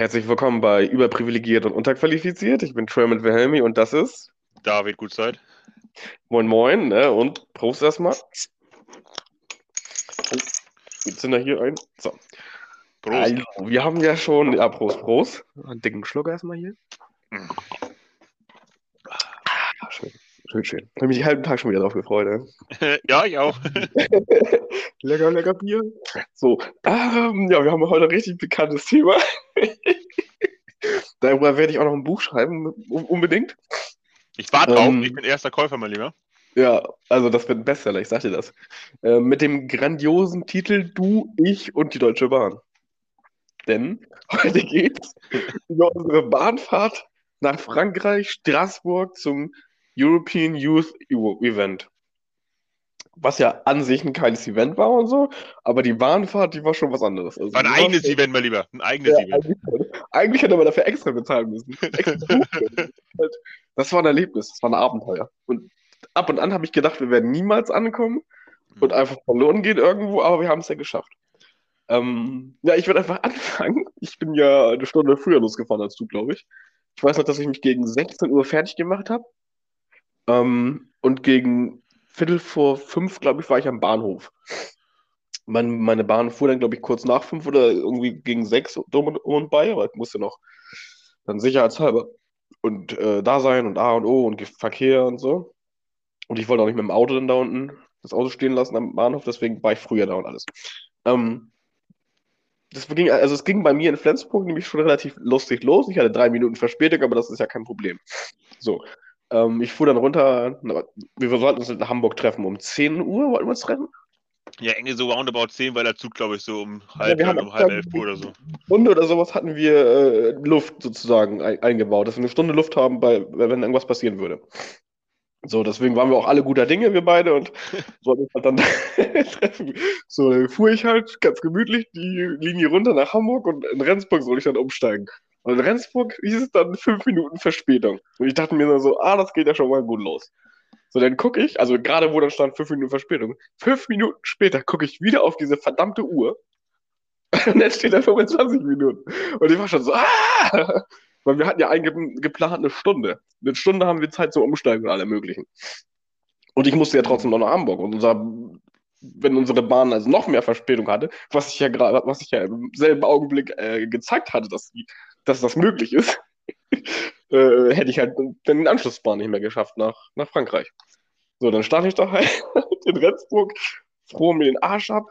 Herzlich willkommen bei Überprivilegiert und Unterqualifiziert. Ich bin Tremont Wilhelmi und das ist David Gutzeit. Moin Moin ne? und Prost erstmal. Oh, jetzt sind wir hier ein. So. Prost. Also, wir haben ja schon. Ja, Prost, Prost. Einen dicken Schluck erstmal hier. Schön, schön, habe mich den halben Tag schon wieder drauf gefreut. Ne? ja, ich auch. lecker, lecker Bier. So, ähm, ja, wir haben heute ein richtig bekanntes Thema. Darüber werde ich auch noch ein Buch schreiben, un- unbedingt. Ich warte drauf. Ähm, Ich bin erster Käufer, mein Lieber. Ja, also das wird ein Bestseller, ich sag dir das. Äh, mit dem grandiosen Titel Du, ich und die Deutsche Bahn. Denn heute geht's über unsere Bahnfahrt nach Frankreich, Straßburg zum European Youth Event. Was ja an sich ein kleines Event war und so, aber die Bahnfahrt, die war schon was anderes. Also, War ein eigenes schon- Event, mein Lieber. Ein eigenes Ja, Event. eigentlich, hätte man dafür extra bezahlen müssen. Das war ein Erlebnis, das war ein Abenteuer. Und ab und an habe ich gedacht, wir werden niemals ankommen und einfach verloren gehen irgendwo, aber wir haben es ja geschafft. Ähm, ja, ich würde einfach anfangen. Ich bin ja eine Stunde früher losgefahren als du, glaube ich. Ich weiß noch, dass ich mich gegen 16 Uhr fertig gemacht habe. Ähm, und gegen Viertel vor fünf, glaube ich, war ich am Bahnhof. Mein, meine Bahn fuhr dann, glaube ich, kurz nach fünf oder irgendwie gegen sechs um und, um und bei, aber ich musste noch dann sicherheitshalber und äh, da sein und A und O und Verkehr und so. Und ich wollte auch nicht mit dem Auto dann da unten das Auto stehen lassen am Bahnhof, deswegen war ich früher da und alles. Ähm, das ging, also es ging bei mir in Flensburg nämlich schon relativ lustig los. Ich hatte drei Minuten Verspätung, aber das ist ja kein Problem. So, ähm, ich fuhr dann runter. Wir sollten uns in Hamburg treffen. Um 10 Uhr wollten wir uns treffen. Ja, irgendwie so roundabout 10, weil der Zug, glaube ich, so um halb, haben um halb elf Uhr oder so. Stunde oder sowas hatten wir äh, Luft sozusagen ein, eingebaut, dass wir eine Stunde Luft haben, bei, wenn irgendwas passieren würde. So, deswegen waren wir auch alle guter Dinge, wir beide, und sollten uns halt dann treffen. So, dann fuhr ich halt ganz gemütlich die Linie runter nach Hamburg und in Rendsburg soll ich dann umsteigen. Und in Rendsburg hieß es dann fünf Minuten Verspätung. Und ich dachte mir so, ah, das geht ja schon mal gut los. So, dann gucke ich, also gerade wo dann stand fünf Minuten Verspätung, fünf Minuten später gucke ich wieder auf diese verdammte Uhr und dann steht da 25 Minuten. Und ich war schon so, ah! Weil wir hatten ja eigentlich geplant eine Stunde. Eine Stunde haben wir Zeit zum Umsteigen und allem möglichen. Und ich musste ja trotzdem noch nach Hamburg. Und unser, wenn unsere Bahn also noch mehr Verspätung hatte, was ich ja gerade, was ich ja im selben Augenblick äh, gezeigt hatte, dass, die, dass das möglich ist, äh, hätte ich halt den Anschlussbahn nicht mehr geschafft nach, nach Frankreich. So, dann stand ich da halt in Rendsburg, froh mir den Arsch ab,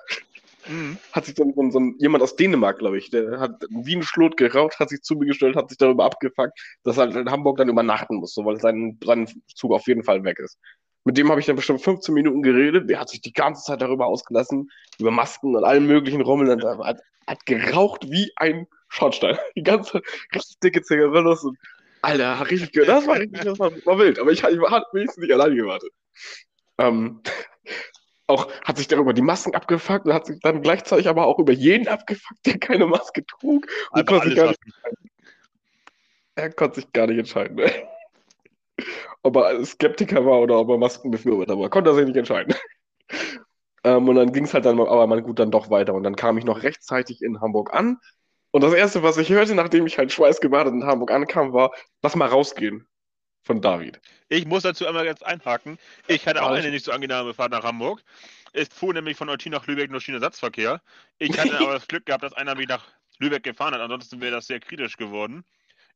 Mhm. hat sich dann so, ein- so jemand aus Dänemark, glaube ich, der hat wie ein Schlot geraucht, hat sich zu mir gestellt, hat sich darüber abgefuckt, dass er in Hamburg dann übernachten muss, so, weil sein, sein Zug auf jeden Fall weg ist. Mit dem habe ich dann bestimmt 15 Minuten geredet. Der hat sich die ganze Zeit darüber ausgelassen, über Masken und allen möglichen Rummel. Und er hat, hat geraucht wie ein Schornstein. Die ganze richtig dicke Zigarillos und Alter, richtig Das war richtig, das war, war wild. Aber ich, ich habe wenigstens nicht alleine gewartet. Ähm, auch hat sich darüber die Masken abgefuckt und hat sich dann gleichzeitig aber auch über jeden abgefuckt, der keine Maske trug. Und konnte sich gar nicht, er konnte sich gar nicht entscheiden. Ne? Ob er Skeptiker war oder ob er Maskenbefürworter war. Konnte er sich nicht entscheiden. ähm, und dann ging es halt dann aber mal gut dann doch weiter. Und dann kam ich noch rechtzeitig in Hamburg an. Und das Erste, was ich hörte, nachdem ich halt schweißgebadet in Hamburg ankam, war, lass mal rausgehen. Von David. Ich muss dazu einmal jetzt einhaken. Ich hatte auch eine nicht so angenehme Fahrt nach Hamburg. Es fuhr nämlich von Eutin nach Lübeck nur Schienenersatzverkehr. Ich hatte aber das Glück gehabt, dass einer mich nach Lübeck gefahren hat. Ansonsten wäre das sehr kritisch geworden.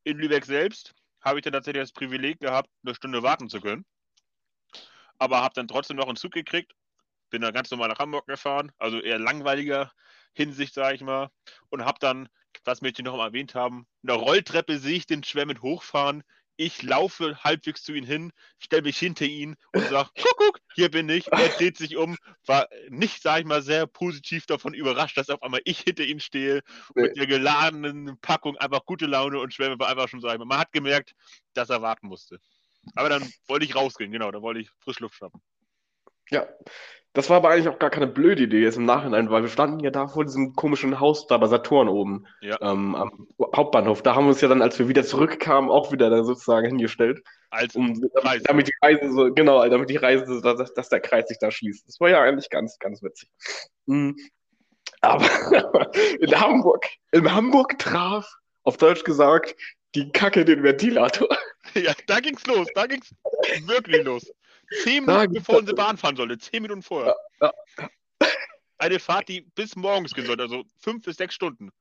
In Lübeck selbst habe ich dann tatsächlich das Privileg gehabt, eine Stunde warten zu können. Aber habe dann trotzdem noch einen Zug gekriegt. Bin dann ganz normal nach Hamburg gefahren. Also eher langweiliger Hinsicht, sage ich mal. Und habe dann, was möchte ich noch mal erwähnt haben, in der Rolltreppe sehe ich den Schwemmend hochfahren. Ich laufe halbwegs zu ihm hin, stelle mich hinter ihn und sage, guck, guck, hier bin ich. Er dreht sich um, war nicht, sage ich mal, sehr positiv davon überrascht, dass auf einmal ich hinter ihm stehe mit der geladenen Packung, einfach gute Laune und Schwemme war einfach schon, sag ich mal, man hat gemerkt, dass er warten musste. Aber dann wollte ich rausgehen, genau, dann wollte ich Frischluft schnappen. Ja, das war aber eigentlich auch gar keine blöde Idee jetzt im Nachhinein, weil wir standen ja da vor diesem komischen Haus da bei Saturn oben Ja. ähm, am Hauptbahnhof. Da haben wir uns ja dann, als wir wieder zurückkamen, auch wieder da sozusagen hingestellt, Als um, Kreis. damit die Reise so, genau, damit die Reise, so- dass, dass der Kreis sich da schließt. Das war ja eigentlich ganz, ganz witzig. Mhm. Aber in Hamburg, in Hamburg traf auf Deutsch gesagt, die Kacke den Ventilator. Ja, da ging's los, da ging's wirklich los. Zehn Minuten bevor unsere Bahn fahren sollte, zehn Minuten vorher. Ja, ja. Eine Fahrt, die bis morgens gehen sollte, also fünf bis sechs Stunden.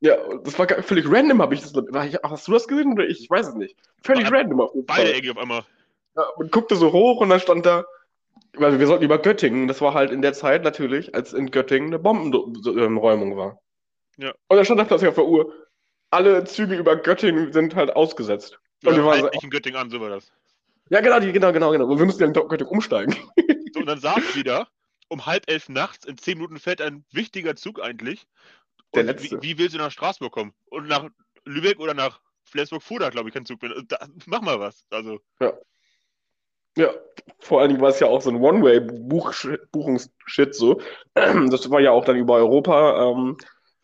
Ja, das war völlig random, habe ich das. Hast du das gesehen oder ich? Ich weiß es nicht. Völlig war random auf jeden Beide. Ecke auf einmal. Ja, man guckte so hoch und dann stand da, weil wir sollten über Göttingen, das war halt in der Zeit natürlich, als in Göttingen eine Bombenräumung war. Ja. Und da stand da plötzlich auf der Uhr, alle Züge über Göttingen sind halt ausgesetzt. Und wir waren so, nicht in Göttingen an, so war das. Ja, genau, die, genau, genau, genau. Wir mussten ja in Göttingen umsteigen. So, und dann saß wieder, um halb elf nachts, in zehn Minuten fährt ein wichtiger Zug eigentlich. Der letzte. Wie, wie, willst du nach Straßburg kommen? Und nach Lübeck oder nach Flensburg-Fuder, glaube ich, kein Zug mehr. Da, mach mal was. Also. Ja. Ja, vor allen Dingen war es ja auch so ein One-Way-Buchungsshit so. Das war ja auch dann über Europa ähm,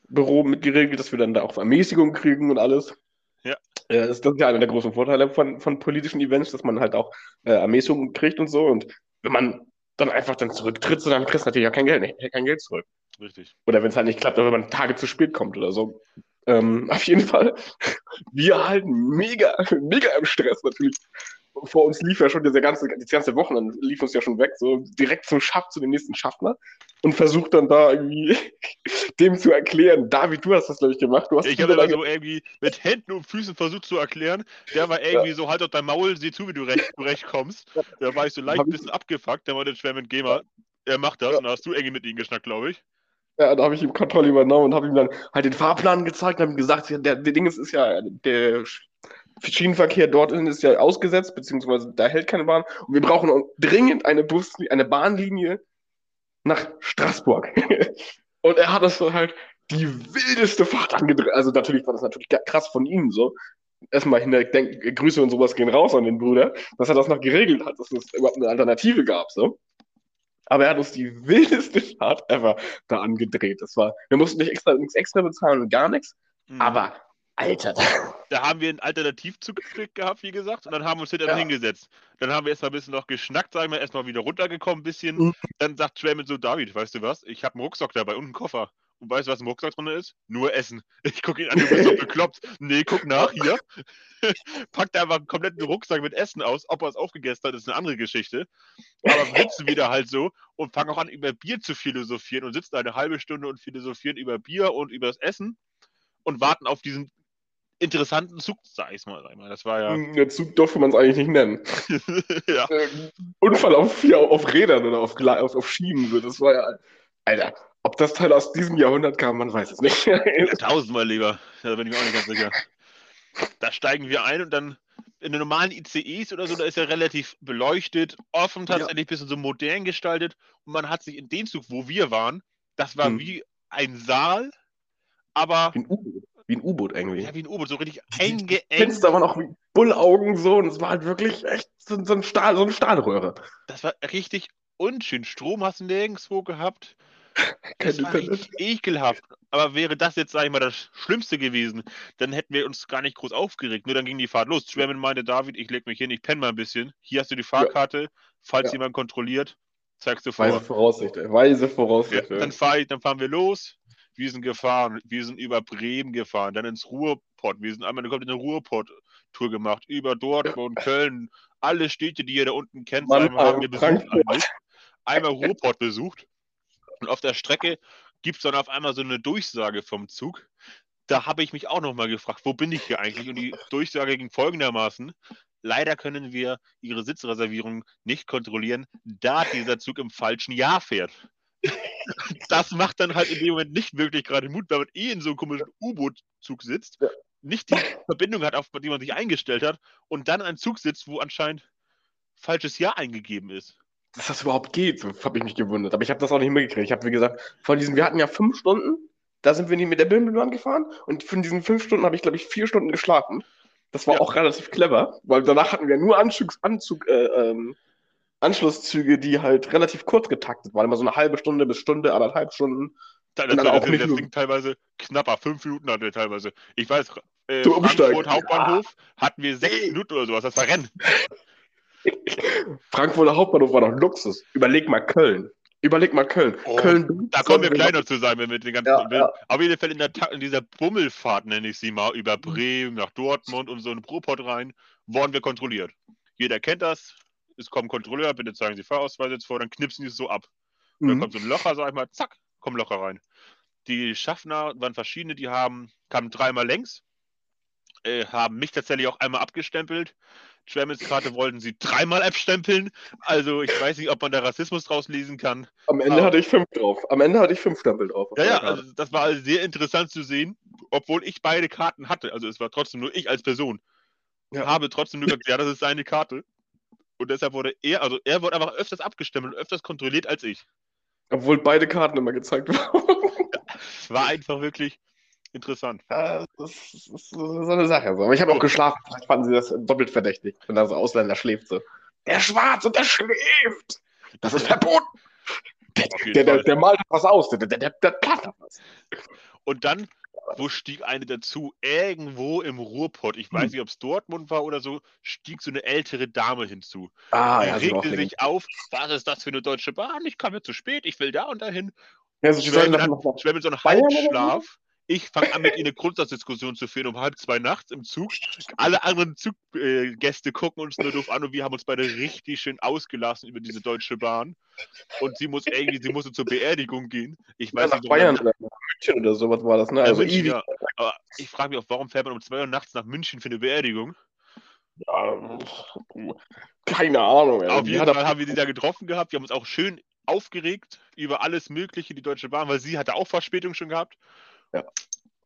Büro mitgeregelt, dass wir dann da auch Ermäßigung kriegen und alles. Ja. Äh, das, das, ist ja einer der großen Vorteile von, von politischen Events, dass man halt auch äh, Ermäßigung kriegt und so. Und wenn man dann einfach dann zurücktritt, so, dann kriegst du natürlich ja kein Geld, kein Geld zurück. Richtig. Oder wenn es halt nicht klappt, oder wenn man Tage zu spät kommt oder so. Ähm, auf jeden Fall, wir halten mega, mega im Stress natürlich vor uns lief ja schon diese ganze, das ganze Wochenende lief uns ja schon weg, so direkt zum Schaft, zu dem nächsten Schaffner und versucht dann da irgendwie dem zu erklären. David, du hast das, glaube ich, gemacht. Du hast ich habe aber so irgendwie mit Händen und Füßen versucht zu erklären. Der war irgendwie ja. so, halt auf dein Maul, sieh zu, wie du recht, zurechtkommst. Da war ich so leicht ein bisschen abgefuckt, der war der Schwärmen Gamer. Er macht das ja. und da hast du irgendwie mit ihm geschnackt, glaube ich. Ja, da habe ich ihm Kontrolle übernommen und habe ihm dann halt den Fahrplan gezeigt und habe ihm gesagt, der, der Ding ist, ist ja, der Schienenverkehr dorthin ist ja ausgesetzt, beziehungsweise da hält keine Bahn. Und wir brauchen dringend eine Bus, eine Bahnlinie nach Straßburg. und er hat das so halt die wildeste Fahrt angedreht. Also natürlich war das natürlich krass von ihm so. Erstmal hinter, denk, Grüße und sowas gehen raus an den Bruder, dass er das noch geregelt hat, dass es überhaupt eine Alternative gab, so. Aber er hat uns die wildeste Fahrt ever da angedreht. Das war, wir mussten nicht extra, nichts extra bezahlen und gar nichts. Mhm. Aber Alter. Da haben wir einen Alternativzug gehabt, wie gesagt, und dann haben wir uns hinterher ja. hingesetzt. Dann haben wir erstmal ein bisschen noch geschnackt, sagen wir, erstmal wieder runtergekommen, ein bisschen. Mhm. Dann sagt Trayman so, David, weißt du was? Ich habe einen Rucksack dabei und einen Koffer. Und weißt du, was im Rucksack drin ist? Nur Essen. Ich gucke ihn an, du bist doch bekloppt. Nee, guck nach, hier. Packt einfach einen kompletten Rucksack mit Essen aus. Ob er es aufgegessen hat, ist eine andere Geschichte. Aber sitzen wieder halt so und fangen auch an, über Bier zu philosophieren und sitzen eine halbe Stunde und philosophieren über Bier und über das Essen und warten auf diesen interessanten Zug, sag ich mal. Das war ja. Hm, der Zug durfte man es eigentlich nicht nennen. ja. Ähm, Unfall auf, ja, auf Rädern oder auf, auf, auf Schienen. Das war ja. Alter, ob das Teil aus diesem Jahrhundert kam, man weiß es nicht. ja, tausendmal lieber. Da bin ich mir auch nicht ganz sicher. Da steigen wir ein und dann in den normalen ICEs oder so, da ist ja relativ beleuchtet, offen tatsächlich, ein bisschen so modern gestaltet. Und man hat sich in den Zug, wo wir waren, das war hm. wie ein Saal, aber. Ein U-Boot. Wie ein U-Boot irgendwie. Ja, wie ein U-Boot, so richtig eingeengt. Fenster waren auch wie Bullaugen so und es war halt wirklich echt so, so, ein Stahl, so eine Stahlröhre. Das war richtig unschön. Strom hast du nirgendwo gehabt. Das war richtig ekelhaft. Aber wäre das jetzt, sag ich mal, das Schlimmste gewesen, dann hätten wir uns gar nicht groß aufgeregt. Nur dann ging die Fahrt los. Schwärmen meinte, David, ich leg mich hin, ich penne mal ein bisschen. Hier hast du die Fahrkarte. Ja. Falls ja. jemand kontrolliert, zeigst du vor. Weise Voraussicht, weise Voraussicht. Ja, dann, fahr ich, dann fahren wir los wir sind gefahren, wir sind über Bremen gefahren, dann ins Ruhrpott, wir sind einmal eine komplette Ruhrpott-Tour gemacht, über Dortmund, Köln, alle Städte, die ihr da unten kennt, Mann, einmal haben wir besucht. Einmal Ruhrpott besucht und auf der Strecke gibt es dann auf einmal so eine Durchsage vom Zug. Da habe ich mich auch nochmal gefragt, wo bin ich hier eigentlich? Und die Durchsage ging folgendermaßen. Leider können wir Ihre Sitzreservierung nicht kontrollieren, da dieser Zug im falschen Jahr fährt das macht dann halt in dem Moment nicht wirklich gerade Mut, weil man eh in so einem komischen U-Boot-Zug sitzt, ja. nicht die Verbindung hat, auf die man sich eingestellt hat, und dann ein Zug sitzt, wo anscheinend falsches Jahr eingegeben ist. Dass das überhaupt geht, habe ich mich gewundert. Aber ich habe das auch nicht mitgekriegt. Ich habe, wie gesagt, von diesen, wir hatten ja fünf Stunden, da sind wir nicht mit der Bimmelbahn gefahren, und von diesen fünf Stunden habe ich, glaube ich, vier Stunden geschlafen. Das war ja. auch relativ clever, weil danach hatten wir nur Anzug, Anzug äh, ähm, Anschlusszüge, die halt relativ kurz getaktet waren, immer so eine halbe Stunde bis Stunde, anderthalb Stunden. Das, das, auch das Ding teilweise knapper, fünf Minuten hatte teilweise. Ich weiß, äh, Frankfurt Hauptbahnhof ja. hatten wir sechs Minuten oder sowas, das war Rennen. Frankfurter Hauptbahnhof war doch Luxus. Überleg mal Köln. Überleg mal Köln. Oh, Köln Da kommen wir noch zu sein, wenn wir den ganzen. Ja, ja. Auf jeden Fall in, der, in dieser Bummelfahrt, nenne ich sie mal, über Bremen nach Dortmund und so in Ruhrpott rein, wurden wir kontrolliert. Jeder kennt das. Es kommt ein Kontrolleur, bitte zeigen Sie Fahrausweis jetzt vor, dann knipsen die es so ab. Und dann Mhm. kommt so ein Locher, sag ich mal, zack, kommen Locher rein. Die Schaffner waren verschiedene, die haben, kamen dreimal längs, äh, haben mich tatsächlich auch einmal abgestempelt. Schwemmels Karte wollten sie dreimal abstempeln. Also ich weiß nicht, ob man da Rassismus draus lesen kann. Am Ende Aber- hatte ich fünf drauf. Am Ende hatte ich fünf Stempel drauf. auf Ja, ja, also das war also sehr interessant zu sehen, obwohl ich beide Karten hatte. Also es war trotzdem nur ich als Person. Ja. Habe trotzdem nur gesagt, ja, das ist seine Karte. Und deshalb wurde er, also er wurde einfach öfters abgestempelt und öfters kontrolliert als ich. Obwohl beide Karten immer gezeigt wurden. Es war einfach wirklich interessant. Ja, das ist, das ist so eine Sache. Aber ich habe auch geschlafen. Vielleicht fanden sie das doppelt verdächtig, wenn da so Ausländer schläft. So. Der schwarz und der schläft. Das ist verboten. Der, der, Fall. der malt was aus. Der, der, der, der plant was. Und dann, wo stieg eine dazu? Irgendwo im Ruhrpott, ich weiß Hm. nicht, ob es Dortmund war oder so, stieg so eine ältere Dame hinzu. Ah, Die ja, regte sich auf, was ist das für eine deutsche Bahn? Ich komme zu spät, ich will da und dahin. Ja, so einen Bayern oder so? Halbschlaf. Ich fange an, mit ihr eine Grundsatzdiskussion zu führen um halb zwei nachts im Zug. Alle anderen Zuggäste äh, gucken uns nur doof an und wir haben uns beide richtig schön ausgelassen über diese deutsche Bahn. Und sie muss irgendwie, sie musste zur Beerdigung gehen. Ich Ja, weiß nach nicht, Bayern warum. München oder sowas war das, ne? Ja, Also München, ewig. ja. Aber ich frage mich auch, warum fährt man um zwei Uhr nachts nach München für eine Beerdigung? Ja, keine Ahnung. ey. Auf Die jeden Fall haben wir sie da getroffen gehabt. Wir haben uns auch schön aufgeregt über alles Mögliche, die Deutsche Bahn, weil sie hatte auch Verspätung schon gehabt. Ja.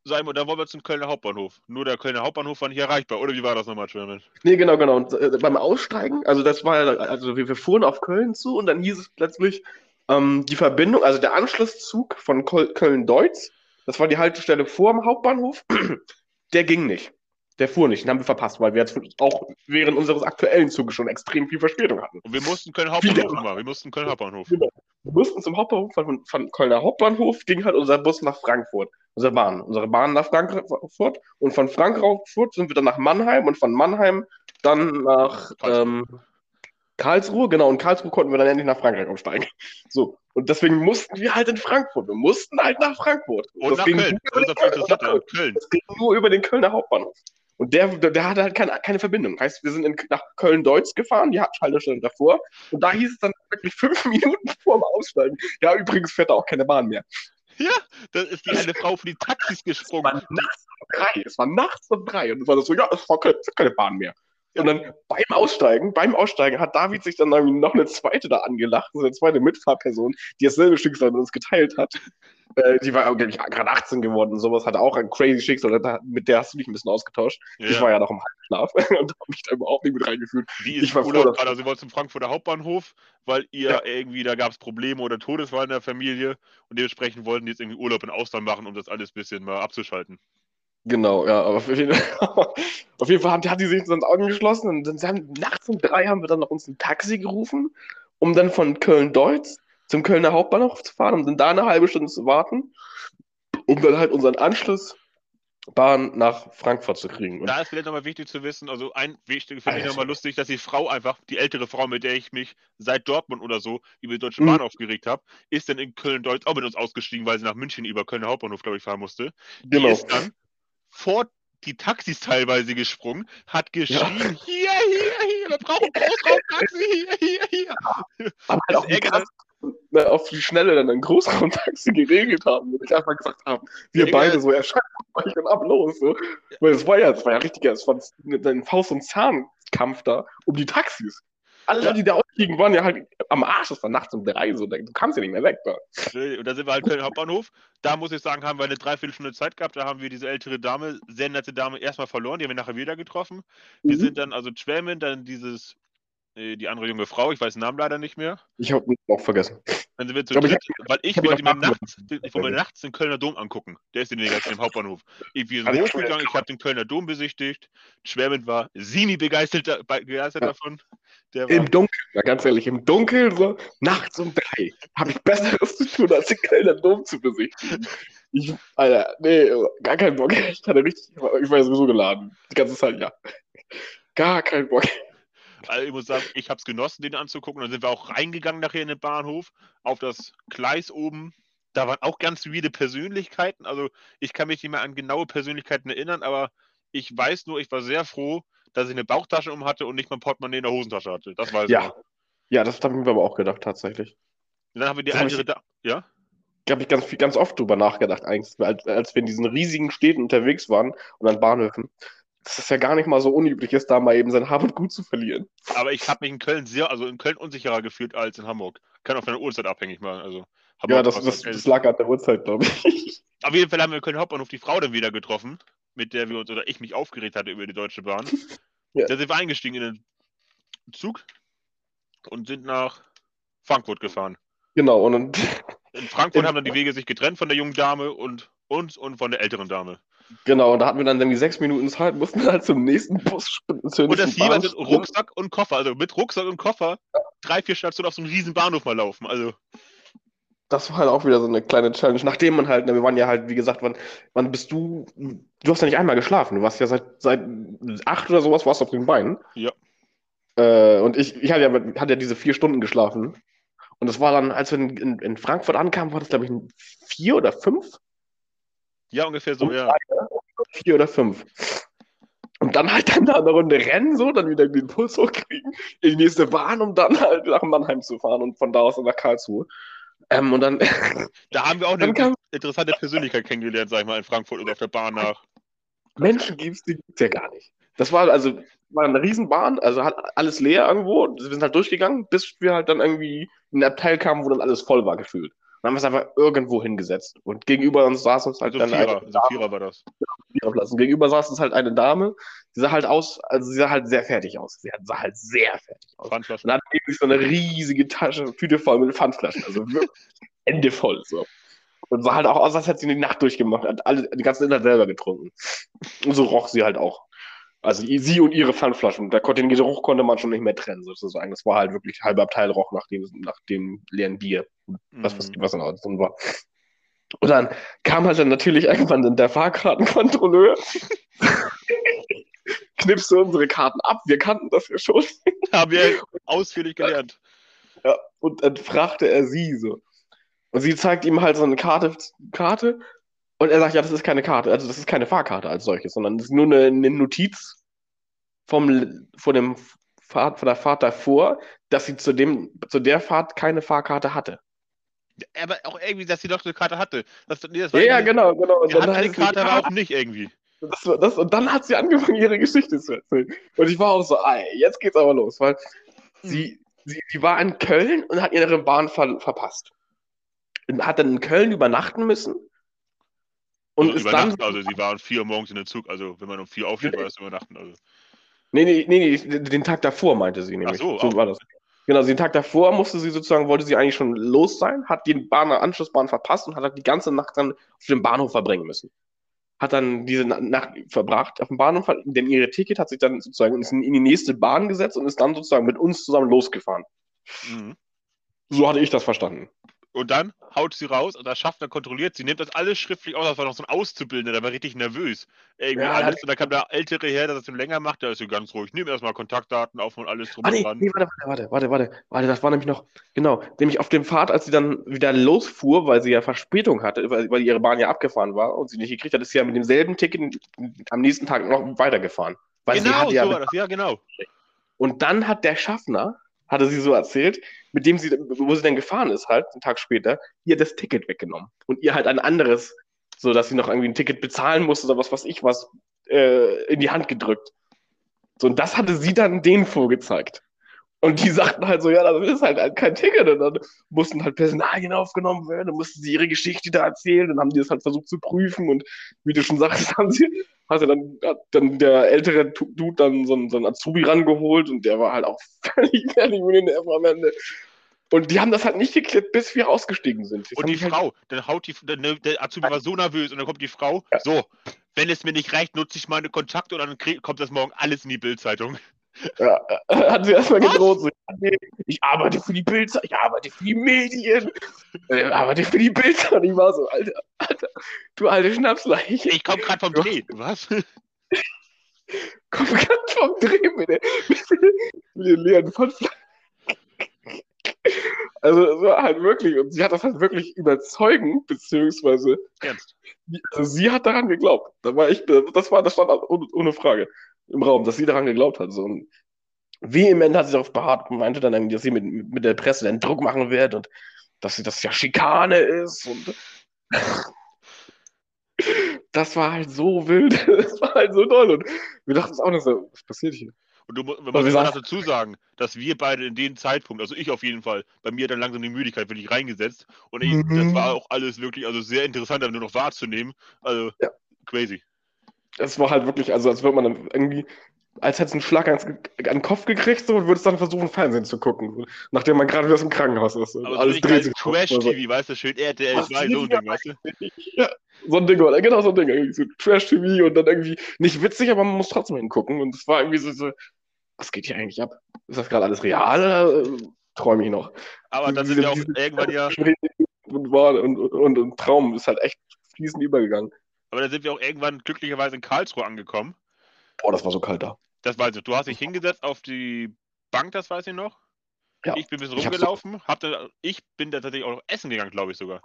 Sagen wir, da wollen wir zum Kölner Hauptbahnhof. Nur der Kölner Hauptbahnhof war nicht erreichbar. Oder wie war das nochmal, Schwimmen? Nee, genau, genau. Und äh, beim Aussteigen, also das war ja, also wir, wir fuhren auf Köln zu und dann hieß es plötzlich, ähm, die Verbindung, also der Anschlusszug von Köln-Deutz, das war die Haltestelle vor dem Hauptbahnhof, der ging nicht. Der fuhr nicht, den haben wir verpasst, weil wir jetzt auch während unseres aktuellen Zuges schon extrem viel Verspätung hatten. Und wir mussten Wie Hauptbahnhof machen. Wir mussten Kölner Hauptbahnhof. Wir mussten zum Hauptbahnhof, von, von Kölner Hauptbahnhof ging halt unser Bus nach Frankfurt. Unsere Bahn. Unsere Bahn nach Frankfurt. Und von Frankfurt sind wir dann nach Mannheim und von Mannheim dann nach ähm, Karlsruhe. Genau, und Karlsruhe konnten wir dann endlich nach Frankreich umsteigen. So. Und deswegen mussten wir halt in Frankfurt. Wir mussten halt nach Frankfurt. Und das nach ging Köln. nur Das über ist den das Köln- Interessante. Köln. das ging nur über den Kölner Hauptbahnhof. Und der, der, hatte halt keine, keine Verbindung. Heißt, wir sind in, nach Köln-Deutz gefahren, die Haltestelle davor. Und da hieß es dann wirklich fünf Minuten vor dem Aussteigen. Ja, übrigens fährt da auch keine Bahn mehr. Ja, da ist die eine Frau für die Taxis Es gesprungen. war nachts um drei. Es war nachts um drei. Und es war so, ja, es war es keine Bahn mehr. Und dann beim Aussteigen, beim Aussteigen hat David sich dann noch eine zweite da angelacht, so eine zweite Mitfahrperson, die dasselbe Schicksal mit uns geteilt hat. Äh, die war, glaube ich, gerade 18 geworden und sowas, hatte auch ein crazy Schicksal. Da- Mit der hast du dich ein bisschen ausgetauscht. Ich Ja. war ja noch im Halbschlaf und habe mich da überhaupt nicht mit reingefühlt. Die ist Ich war froh, Urlaub dass- gerade, also sie wollte zum Frankfurter Hauptbahnhof, weil ihr Ja. irgendwie, da gab es Probleme oder Todesfall in der Familie und dementsprechend wollten die jetzt irgendwie Urlaub in Ausland machen, um das alles ein bisschen mal abzuschalten. Genau, ja, aber auf jeden, auf jeden Fall hat, die sich ins Augen geschlossen und dann haben, nachts um drei haben wir dann noch uns ein Taxi gerufen, um dann von Köln-Deutz zum Kölner Hauptbahnhof zu fahren, um dann da eine halbe Stunde zu warten, um dann halt unseren Anschlussbahn nach Frankfurt zu kriegen. Und Da ist vielleicht nochmal wichtig zu wissen, also ein wichtig, finde ich nochmal lustig, dass die Frau einfach, die ältere Frau, mit der ich mich seit Dortmund oder so über die Deutsche Mhm. Bahn aufgeregt habe, ist dann in Köln-Deutsch auch mit uns ausgestiegen, weil sie nach München über Kölner Hauptbahnhof, glaube ich, fahren musste. Die genau. ist dann vor die Taxis teilweise gesprungen, hat geschrien, hier, hier, hier, wir brauchen Großraumtaxi, hier, hier, hier. Aber halt auch ne, auf die Schnelle dann ein Großraumtaxi geregelt haben und nicht einfach gesagt haben, wir Ja, beide so erscheinen und ab los. So. Weil es war ja, es war ja richtiger, es war ein Faust- und Zahnkampf da um die Taxis. Alle, Ja. die da ausstiegen, waren ja halt am Arsch. Es war nachts um drei, so, du kamst ja nicht mehr weg. Da. Und da sind wir halt Köln Hauptbahnhof. Da muss ich sagen, haben wir eine Dreiviertelstunde Zeit gehabt. Da haben wir diese ältere Dame, sehr nette Dame, erstmal verloren. Die haben wir nachher wieder getroffen. Wir Mhm. sind dann also Schwämen, dann dieses, äh, die andere junge Frau, ich weiß den Namen leider nicht mehr. Ich habe auch vergessen. Dann sind wir zu Ich glaub, ich dritt, weil ich wollte mir nachts, ich wollte mir nachts den Kölner Dom angucken. Der ist in der im Hauptbahnhof. Ich bin Also, hochgegangen, ich habe den Kölner Dom besichtigt. Schwämen war semi begeistert, begeistert Ja. davon. War, Im Dunkeln, na ganz ehrlich, im Dunkeln, so nachts um drei, habe ich Besseres zu tun, als den Kölner Dom zu besichtigen. Ich, Alter, nee, gar keinen Bock. Ich hatte richtig, ich war sowieso geladen. Die ganze Zeit, ja. Gar keinen Bock. Also ich muss sagen, ich habe es genossen, den anzugucken. Dann sind wir auch reingegangen nachher in den Bahnhof, auf das Gleis oben. Da waren auch ganz viele Persönlichkeiten. Also ich kann mich nicht mehr an genaue Persönlichkeiten erinnern, aber ich weiß nur, ich war sehr froh, dass ich eine Bauchtasche um hatte und nicht mein Portemonnaie in der Hosentasche hatte. Das weiß Ja. ich. noch. Ja, das habe ich mir aber auch gedacht, tatsächlich. Und dann haben wir die Das hab Da- Ja? Da habe ich ganz, ganz oft drüber nachgedacht, eigentlich, als, als wir in diesen riesigen Städten unterwegs waren und an Bahnhöfen. Dass es ja gar nicht mal so unüblich ist, da mal eben sein Hab und Gut zu verlieren. Aber ich habe mich in Köln sehr, also in Köln unsicherer gefühlt als in Hamburg. Kann auch von der Uhrzeit abhängig machen. Also Hamburg Ja, das, das, das lag an der Uhrzeit, glaube ich. Auf jeden Fall haben wir in Köln Hauptbahnhof die Frau dann wieder getroffen, mit der wir uns oder ich mich aufgeregt hatte über die Deutsche Bahn. Ja. Da sind wir eingestiegen in den Zug und sind nach Frankfurt gefahren. Genau, und dann, In Frankfurt In- haben dann die Wege sich getrennt von der jungen Dame und uns und von der älteren Dame. Genau, und da hatten wir dann irgendwie sechs Minuten Zeit, mussten halt zum nächsten Bus sprinten. zur Und das jeweils mit. Rucksack und Koffer, also mit Rucksack und Koffer, drei, vier Stationen auf so einem riesen Bahnhof mal laufen. Also, Das war halt auch wieder so eine kleine Challenge. Nachdem man halt, ne, wir waren ja halt, wie gesagt, wann, wann bist du, du hast ja nicht einmal geschlafen. Du warst ja seit, seit acht oder sowas, warst du auf den Beinen. Ja. Äh, und ich, ich hatte ja, hatte ja diese vier Stunden geschlafen. Und das war dann, als wir in, in, in Frankfurt ankamen, war das, glaube ich, vier oder fünf? ja, ungefähr so, Und ja. Vier oder fünf. Und dann halt dann da eine Runde rennen, so, dann wieder den Puls hochkriegen, in die nächste Bahn, um dann halt nach Mannheim zu fahren und von da aus nach Karlsruhe. Ähm, und dann, Da haben wir auch eine kam, interessante Persönlichkeit kennengelernt, sag ich mal, in Frankfurt und auf der Bahn nach. Menschen gibt's, die gibt's ja gar nicht. Das war also war eine Riesenbahn, also hat alles leer irgendwo. Wir sind halt durchgegangen, bis wir halt dann irgendwie in ein Abteil kamen, wo dann alles voll war gefühlt. Dann haben wir es einfach irgendwo hingesetzt. Und gegenüber uns saß uns halt Also dann Vierer, eine also Vierer war das. Viererplatz. Und gegenüber saß uns halt eine Dame, die sah halt aus, also sie sah halt sehr fertig aus. Sie sah halt sehr fertig aus. Pfandflaschen. Und dann hat wirklich so eine riesige Tasche, Tüte voll mit Pfandflaschen. Also wirklich Ende voll so. Und sah halt auch aus, als hätte sie die Nacht durchgemacht, hat alle, die ganze Inhalt selber getrunken. Und so roch sie halt auch. Also sie und ihre Pfandflaschen. Da konnte den Geruch konnte man schon nicht mehr trennen, sozusagen. Das war halt wirklich halber Abteil roch nach dem, nach dem leeren Bier. Was, was, Mhm. was alles drin war. Und dann kam halt dann natürlich irgendwann dann der Fahrkartenkontrolleur, knipste unsere Karten ab, wir kannten das ja schon. Haben wir ausführlich gelernt. Ja, und dann fragte er sie so. Und sie zeigt ihm halt so eine Karte, Karte und er sagt, ja, das ist keine Karte, also das ist keine Fahrkarte als solches, sondern das ist nur eine, eine Notiz vom, von, dem Fahrt, von der Fahrt davor, dass sie zu, dem, zu der Fahrt keine Fahrkarte hatte. Aber auch irgendwie, dass sie doch eine Karte hatte. Das, nee, das Ja, war ja, genau, genau. Und dann hatte eine Karte, aber auch nicht irgendwie. Das, war das, und dann hat sie angefangen, ihre Geschichte zu erzählen. Und ich war auch so, ey, jetzt geht's aber los, weil sie, sie, sie war in Köln und hat ihre Bahn ver, verpasst. Und hat dann in Köln übernachten müssen. Und also ist dann. übernachten, also sie waren vier Uhr morgens in den Zug, also wenn man um vier aufsteht, war das übernachten. Also. Nee, nee, nee, nee, den Tag davor meinte sie nämlich. Ach so, so war das. Genau, den Tag davor musste sie sozusagen, wollte sie eigentlich schon los sein, hat die Bahn, Anschlussbahn verpasst und hat halt die ganze Nacht dann auf dem Bahnhof verbringen müssen. Hat dann diese Na- Nacht verbracht auf dem Bahnhof, denn ihre Ticket hat sich dann sozusagen in die nächste Bahn gesetzt und ist dann sozusagen mit uns zusammen losgefahren. Mhm. So hatte ich das verstanden. Und dann haut sie raus und der Schaffner kontrolliert. Sie nimmt das alles schriftlich aus. Das war noch so ein Auszubildender, der war richtig nervös. Irgendwie Ja, alles. Und dann kam der Ältere her, der das ihm länger macht. Der ist so ganz ruhig. Nimm erstmal Kontaktdaten auf und alles drum Ah, und nee, dran. nee, warte, warte, warte, warte, warte, das war nämlich noch, genau, nämlich auf dem Pfad, als sie dann wieder losfuhr, weil sie ja Verspätung hatte, weil, weil ihre Bahn ja abgefahren war und sie nicht gekriegt hat, ist sie ja mit demselben Ticket am nächsten Tag noch weitergefahren. Genau, so ja war das. Ja, genau. Und dann hat der Schaffner, hatte sie so erzählt, mit dem sie, wo sie dann gefahren ist, halt, einen Tag später, ihr das Ticket weggenommen. Und ihr halt ein anderes, so dass sie noch irgendwie ein Ticket bezahlen musste oder was weiß ich was, äh, in die Hand gedrückt. So, und das hatte sie dann denen vorgezeigt. Und die sagten halt so, ja, das ist halt, halt kein Ticket. Und dann mussten halt Personalien aufgenommen werden, dann mussten sie ihre Geschichte da erzählen, dann haben die das halt versucht zu prüfen und wie du schon sagst, haben sie, hatte dann, hat dann der ältere Dude dann so einen, so einen Azubi rangeholt und der war halt auch völlig fertig mit den Nerven am Ende. Und die haben das halt nicht geklärt, bis wir ausgestiegen sind. Das Und die halt- Frau, dann haut die, der, der Azubi war so nervös und dann kommt die Frau, so, wenn es mir nicht reicht, nutze ich meine Kontakte und dann krieg, kommt das morgen alles in die Bildzeitung. Ja, äh, hat sie erstmal gedroht. So, ich arbeite für die Bild, ich arbeite für die Medien, äh, ich arbeite für die Bild. Und ich war so, Alter, Alter, du alte Schnapsleiche. Ich komme gerade vom. Dreh. Was? Kommt ganz vom Dreh mit, der, mit den leeren Pfandflaschen. Also es war halt wirklich, und sie hat das halt wirklich überzeugend, beziehungsweise Ernst. also sie hat daran geglaubt. Da war ich, das war, das stand ohne, ohne Frage im Raum, dass sie daran geglaubt hat. So. Und vehement hat sie darauf beharrt und meinte dann, dass sie mit, mit der Presse den Druck machen wird und dass sie das ja Schikane ist. Und das war halt so wild. Das war halt so toll. Und wir dachten uns auch noch so, was passiert hier? Und du, mu- man sagen- dazu sagen, dass wir beide in dem Zeitpunkt, also ich auf jeden Fall, bei mir dann langsam die Müdigkeit wirklich reingesetzt. Und ich, das Mhm. war auch alles wirklich also sehr interessant, nur noch wahrzunehmen. Also Ja. crazy. Das war halt wirklich, also als würde man dann irgendwie, als hätte es einen Schlag ans, an den Kopf gekriegt so, und würde es dann versuchen, Fernsehen zu gucken. Nachdem man gerade wieder aus dem Krankenhaus ist. Aber alles dreht sich. Trash-TV, weißt du, schön RTL Ach, 2, so ein ja, Ding, weißt du? Ja, so ein Ding, oder? Genau so ein Ding. So Trash-TV und dann irgendwie nicht witzig, aber man muss trotzdem hingucken. Und es war irgendwie so, so, was geht hier eigentlich ab? Ist das gerade alles real oder äh, träume ich noch? Aber dann sind wir auch irgendwann ja, Und, und, und, und Traum ist halt echt fließend übergegangen. Aber dann sind wir auch irgendwann glücklicherweise in Karlsruhe angekommen. Boah, das war so kalt da. Das weiß ich. Du hast dich hingesetzt auf die Bank, das weiß ich noch. Ja. Ich bin ein bisschen Ich rumgelaufen. Hab dann, ich bin da tatsächlich auch noch essen gegangen, glaube ich sogar.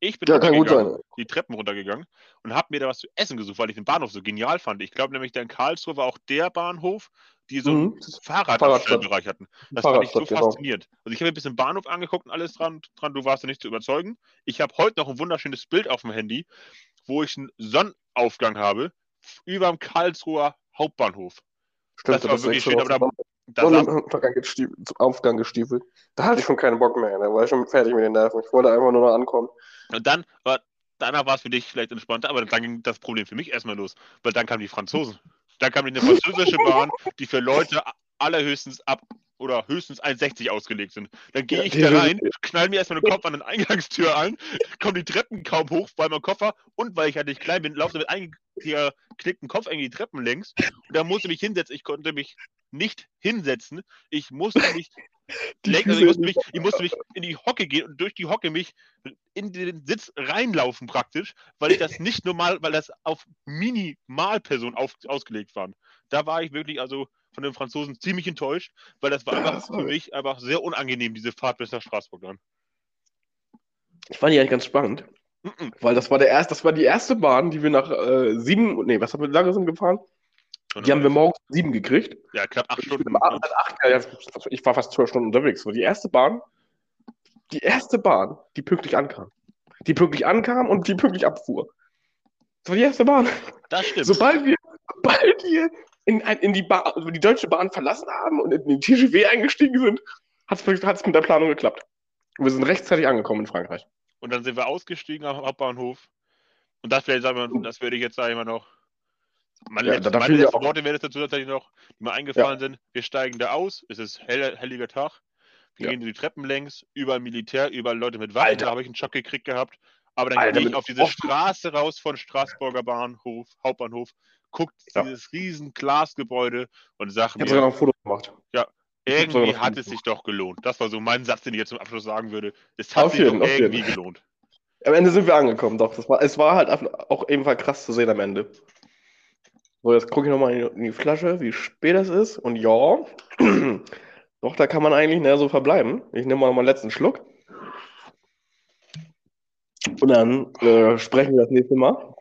Ich bin Ja, kann gut sein. die Treppen runtergegangen und habe mir da was zu essen gesucht, weil ich den Bahnhof so genial fand. Ich glaube nämlich, der in Karlsruhe war auch der Bahnhof, die so einen Mhm. Fahrradabstellbereich hatten. Das fand ich so genau. faszinierend. Also ich habe mir ein bisschen Bahnhof angeguckt und alles dran, dran. Du warst ja nicht zu überzeugen. Ich habe heute noch ein wunderschönes Bild auf dem Handy, wo ich einen Sonnenaufgang habe über dem Karlsruher Hauptbahnhof. Stimmt, das war wirklich schön, aber da, da gestiefelt- Aufgang gestiefelt. Da hatte ich schon keinen Bock mehr. Da war ich schon fertig mit den Nerven. Ich wollte einfach nur noch ankommen. und dann, aber danach war es für dich vielleicht entspannter, aber dann ging das Problem für mich erstmal los, weil dann kamen die Franzosen. Dann kam eine französische Bahn, die für Leute allerhöchstens ab oder höchstens 1,60 ausgelegt sind. Dann gehe ich da rein, knall mir erstmal den Kopf an den Eingangstür ein, komme die Treppen kaum hoch, weil mein Koffer und weil ich halt nicht klein bin, laufe mit eingeknickten Kopf irgendwie die Treppen längs und da musste ich mich hinsetzen. Ich konnte mich nicht hinsetzen. Ich musste mich lenken, also ich musste, in mich, ich musste mich in die Hocke gehen und durch die Hocke mich in den Sitz reinlaufen praktisch, weil ich das nicht normal, weil das auf Minimalpersonen auf, ausgelegt waren. Da war ich wirklich also von den Franzosen ziemlich enttäuscht, weil das war Ja, einfach das war- für mich einfach sehr unangenehm, diese Fahrt bis nach Straßburg dann. Ich fand die eigentlich ganz spannend. Mhm. Weil das war der erste, das war die erste Bahn, die wir nach äh, sieben, nee, was haben wir, lange sind gefahren? Die haben wir morgens sieben gekriegt. Ja, knapp acht Stunden. acht, ja, ja, ich war fast zwölf Stunden unterwegs. So, die erste Bahn, die erste Bahn, die pünktlich ankam. Die pünktlich ankam und die pünktlich abfuhr. Das war die erste Bahn. Das stimmt. Sobald wir, sobald wir in, in die, Bahn, also die deutsche Bahn verlassen haben und in den TGV eingestiegen sind, hat es mit der Planung geklappt. Und wir sind rechtzeitig angekommen in Frankreich. Und dann sind wir ausgestiegen am Hauptbahnhof. Und das wäre, sagen wir, das würde ich jetzt sagen immer noch. Meine, Ja, da meine ja letzten Worte wären dazu tatsächlich noch, die mir eingefallen sind. Wir steigen da aus, es ist heller, helliger Tag. Wir Ja. gehen die Treppen längs, überall Militär, überall Leute mit Waffen. Da habe ich einen Schock gekriegt gehabt. Aber dann Alter, gehe ich auf diese Straße raus von Straßburger Bahnhof, Hauptbahnhof, guckt Ja. dieses riesen Glasgebäude und sage Ich habe sogar mir, noch ein Foto gemacht. irgendwie sogar hat es sich doch gelohnt. Das war so mein Satz, den ich jetzt zum Abschluss sagen würde. Es hat Auf sich jeden, doch auf jeden. irgendwie gelohnt. Am Ende sind wir angekommen, doch. War, es war halt auch ebenfalls krass zu sehen am Ende. So, jetzt gucke ich nochmal in, die- in die Flasche, wie spät es ist. Und ja, doch, da kann man eigentlich ne, so verbleiben. Ich nehme mal meinen letzten Schluck. Und dann äh, sprechen wir das nächste Mal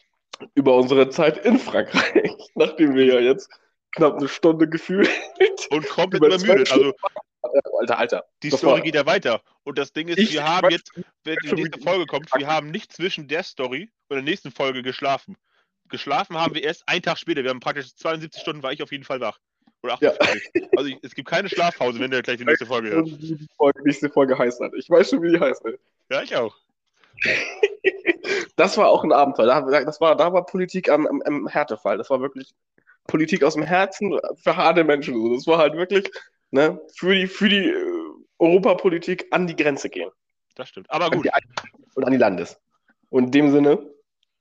über unsere Zeit in Frankreich, nachdem wir ja jetzt knapp eine Stunde gefühlt. Und komplett Über übermüdet. Also Alter, Alter. Die Story war- geht ja weiter. Und das Ding ist, Ich wir haben weiß- jetzt, wenn die nächste Folge kommt, wir haben nicht zwischen der Story und der nächsten Folge geschlafen. Geschlafen haben wir erst einen Tag später. Wir haben praktisch 72 Stunden, war ich auf jeden Fall wach. Oder Ja. 48. Also ich, es gibt keine Schlafpause, wenn du gleich die nächste Folge hörst. Wie die Folge, nächste Folge heißt. Ich weiß schon, wie die heißt. Ey. Ja, ich auch. Das war auch ein Abenteuer. Da, das war, da war Politik am, am, am Härtefall. Das war wirklich Politik aus dem Herzen für harte Menschen. Das war halt wirklich ne, für die, für die äh, Europapolitik an die Grenze gehen. Das stimmt. Aber gut. und an die Landes. Und in dem Sinne,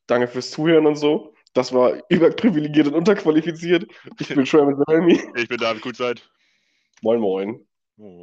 danke fürs Zuhören und so. Das war überprivilegiert und unterqualifiziert. Ich bin Sherman Selmi. Ich bin David Gutzeit. Moin, moin. Oh.